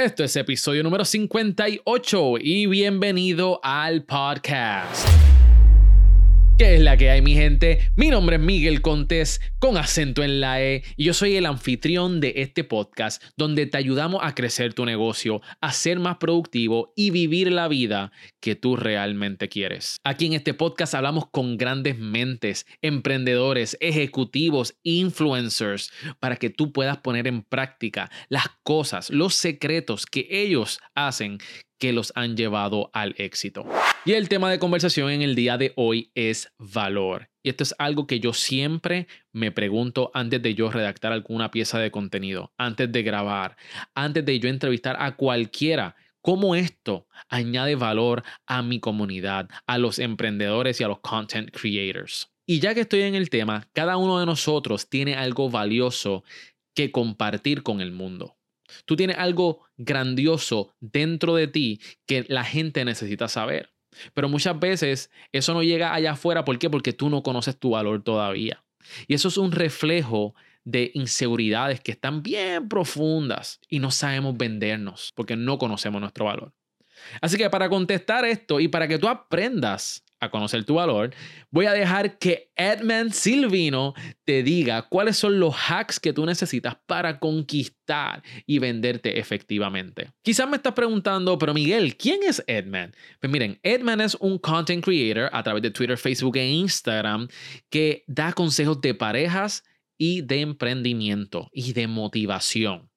Esto es episodio número 58 y bienvenido al podcast. ¿Qué es la que hay, mi gente? Mi nombre es Miguel Contés, con acento en la E, y yo soy el anfitrión de este podcast, donde te ayudamos a crecer tu negocio, a ser más productivo y vivir la vida que tú realmente quieres. Aquí en este podcast hablamos con grandes mentes, emprendedores, ejecutivos, influencers, para que tú puedas poner en práctica las cosas, los secretos que ellos hacen que los han llevado al éxito. Y el tema de conversación en el día de hoy es valor. Y esto es algo que yo siempre me pregunto antes de yo redactar alguna pieza de contenido, antes de grabar, antes de yo entrevistar a cualquiera. ¿Cómo esto añade valor a mi comunidad, a los emprendedores y a los content creators? Y ya que estoy en el tema, cada uno de nosotros tiene algo valioso que compartir con el mundo. Tú tienes algo grandioso dentro de ti que la gente necesita saber. Pero muchas veces eso no llega allá afuera. ¿Por qué? Porque tú no conoces tu valor todavía. Y eso es un reflejo de inseguridades que están bien profundas y no sabemos vendernos porque no conocemos nuestro valor. Así que para contestar esto y para que tú aprendas a conocer tu valor, voy a dejar que Edmund Silvino te diga cuáles son los hacks que tú necesitas para conquistar y venderte efectivamente. Quizás me estás preguntando, pero Miguel, ¿quién es Edmund? Pues miren, Edmund es un content creator a través de Twitter, Facebook e Instagram que da consejos de parejas y de emprendimiento y de motivación.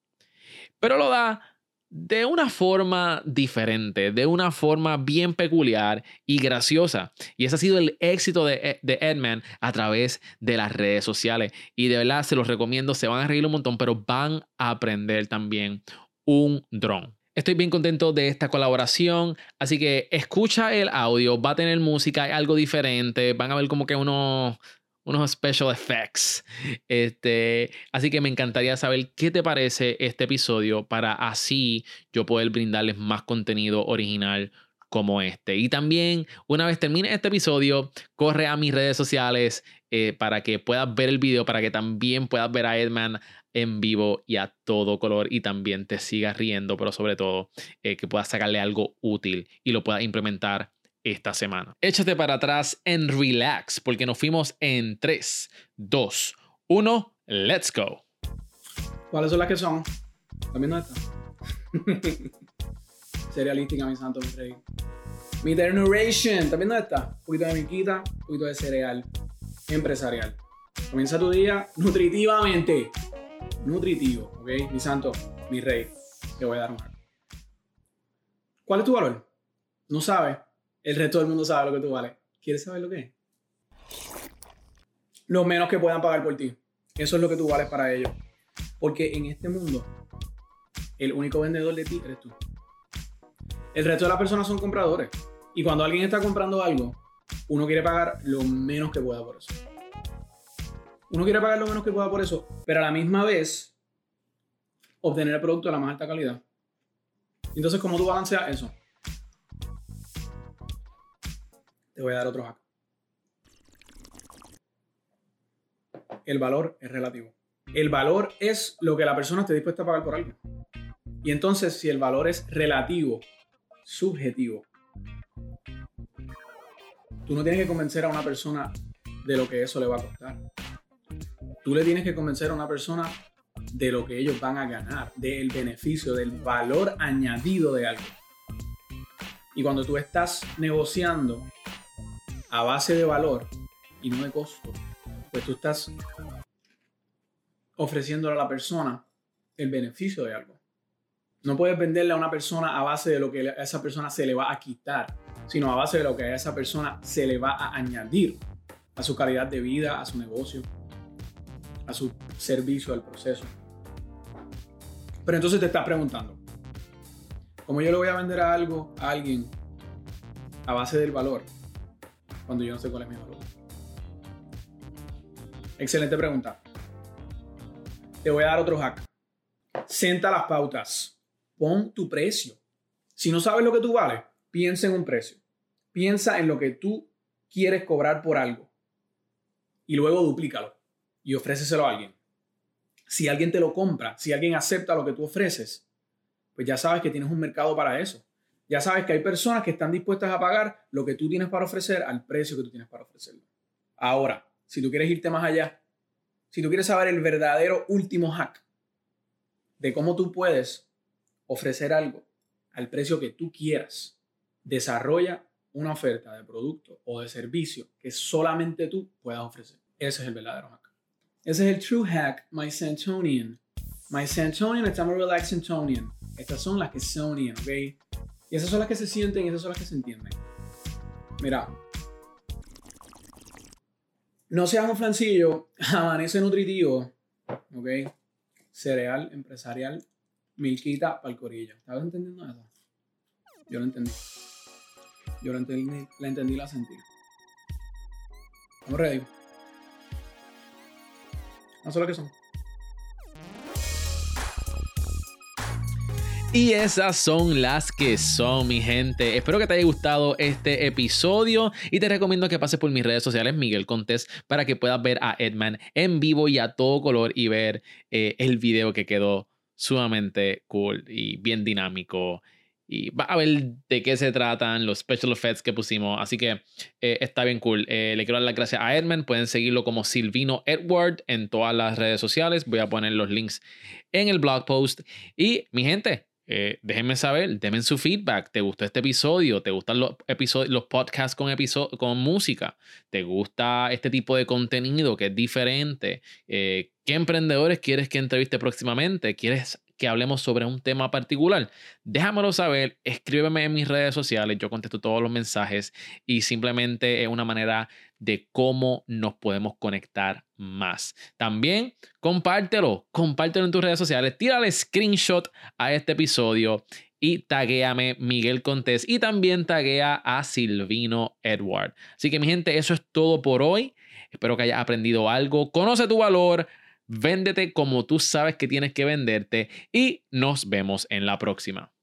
Pero lo da de una forma diferente, de una forma bien peculiar y graciosa. Y ese ha sido el éxito de, de Edman a través de las redes sociales. Y de verdad se los recomiendo, se van a reír un montón, pero van a aprender también un dron. Estoy bien contento de esta colaboración, así que escucha el audio, va a tener música, algo diferente, van a ver como que uno unos special effects. Este, así que me encantaría saber qué te parece este episodio para así yo poder brindarles más contenido original como este. Y también, una vez termine este episodio, corre a mis redes sociales eh, para que puedas ver el video, para que también puedas ver a Edman en vivo y a todo color y también te sigas riendo, pero sobre todo eh, que puedas sacarle algo útil y lo puedas implementar esta semana. Échate para atrás en relax porque nos fuimos en 3, 2, 1, let's go. ¿Cuáles son las que son? También no está. Cerealística, mi santo, mi rey. Mi Generation, también no está. Un poquito de miquita, un poquito de cereal empresarial. Comienza tu día nutritivamente. Nutritivo, ¿ok? Mi santo, mi rey. Te voy a dar un ¿Cuál es tu valor? No sabes el resto del mundo sabe lo que tú vales. ¿Quieres saber lo que es? Lo menos que puedan pagar por ti. Eso es lo que tú vales para ellos. Porque en este mundo, el único vendedor de ti eres tú. El resto de las personas son compradores. Y cuando alguien está comprando algo, uno quiere pagar lo menos que pueda por eso. Uno quiere pagar lo menos que pueda por eso, pero a la misma vez obtener el producto de la más alta calidad. Entonces, ¿cómo tú balanceas eso? Te voy a dar otro hack. El valor es relativo. El valor es lo que la persona esté dispuesta a pagar por algo. Y entonces, si el valor es relativo, subjetivo, tú no tienes que convencer a una persona de lo que eso le va a costar. Tú le tienes que convencer a una persona de lo que ellos van a ganar, del beneficio, del valor añadido de algo. Y cuando tú estás negociando a base de valor y no de costo, pues tú estás ofreciéndole a la persona el beneficio de algo. No puedes venderle a una persona a base de lo que a esa persona se le va a quitar, sino a base de lo que a esa persona se le va a añadir a su calidad de vida, a su negocio, a su servicio, al proceso. Pero entonces te estás preguntando, ¿cómo yo le voy a vender a algo a alguien a base del valor? Cuando yo no sé cuál es mi valor? Excelente pregunta. Te voy a dar otro hack. Senta las pautas. Pon tu precio. Si no sabes lo que tú vales, piensa en un precio. Piensa en lo que tú quieres cobrar por algo. Y luego duplícalo y ofréceselo a alguien. Si alguien te lo compra, si alguien acepta lo que tú ofreces, pues ya sabes que tienes un mercado para eso. Ya sabes que hay personas que están dispuestas a pagar lo que tú tienes para ofrecer al precio que tú tienes para ofrecerlo. Ahora, si tú quieres irte más allá, si tú quieres saber el verdadero último hack de cómo tú puedes ofrecer algo al precio que tú quieras, desarrolla una oferta de producto o de servicio que solamente tú puedas ofrecer. Ese es el verdadero hack. Ese es el true hack, my Santonian. My Santonian, estamos relax Santonian. Estas son las que sonian, ¿ok? Y esas son las que se sienten y esas son las que se entienden. Mira, no seas un flancillo, amanece nutritivo, ¿ok? Cereal, empresarial, milquita para el corillo. ¿Estabas entendiendo eso? Yo lo entendí. Yo lo entendí, la entendí, la sentí. ¿Estamos ready? No sé lo que son. Y esas son las que son, mi gente. Espero que te haya gustado este episodio y te recomiendo que pases por mis redes sociales, Miguel Contés, para que puedas ver a Edman en vivo y a todo color y ver eh, el video que quedó sumamente cool y bien dinámico. Y va a ver de qué se tratan los special effects que pusimos. Así que eh, está bien cool. Eh, le quiero dar las gracias a Edman. Pueden seguirlo como Silvino Edward en todas las redes sociales. Voy a poner los links en el blog post. Y mi gente, eh, déjenme saber, denme su feedback. ¿Te gustó este episodio? ¿Te gustan los, episodios, los podcasts con, con música? ¿Te gusta este tipo de contenido que es diferente? Eh, ¿Qué emprendedores quieres que entreviste próximamente? ¿Quieres que hablemos sobre un tema particular? Déjamelo saber, escríbeme en mis redes sociales, yo contesto todos los mensajes y simplemente es una manera de cómo nos podemos conectar más. También compártelo, compártelo en tus redes sociales, tírale screenshot a este episodio y taguéame Miguel Contés y también taguea a Silvino Edward. Así que mi gente, eso es todo por hoy. Espero que hayas aprendido algo. Conoce tu valor, véndete como tú sabes que tienes que venderte y nos vemos en la próxima.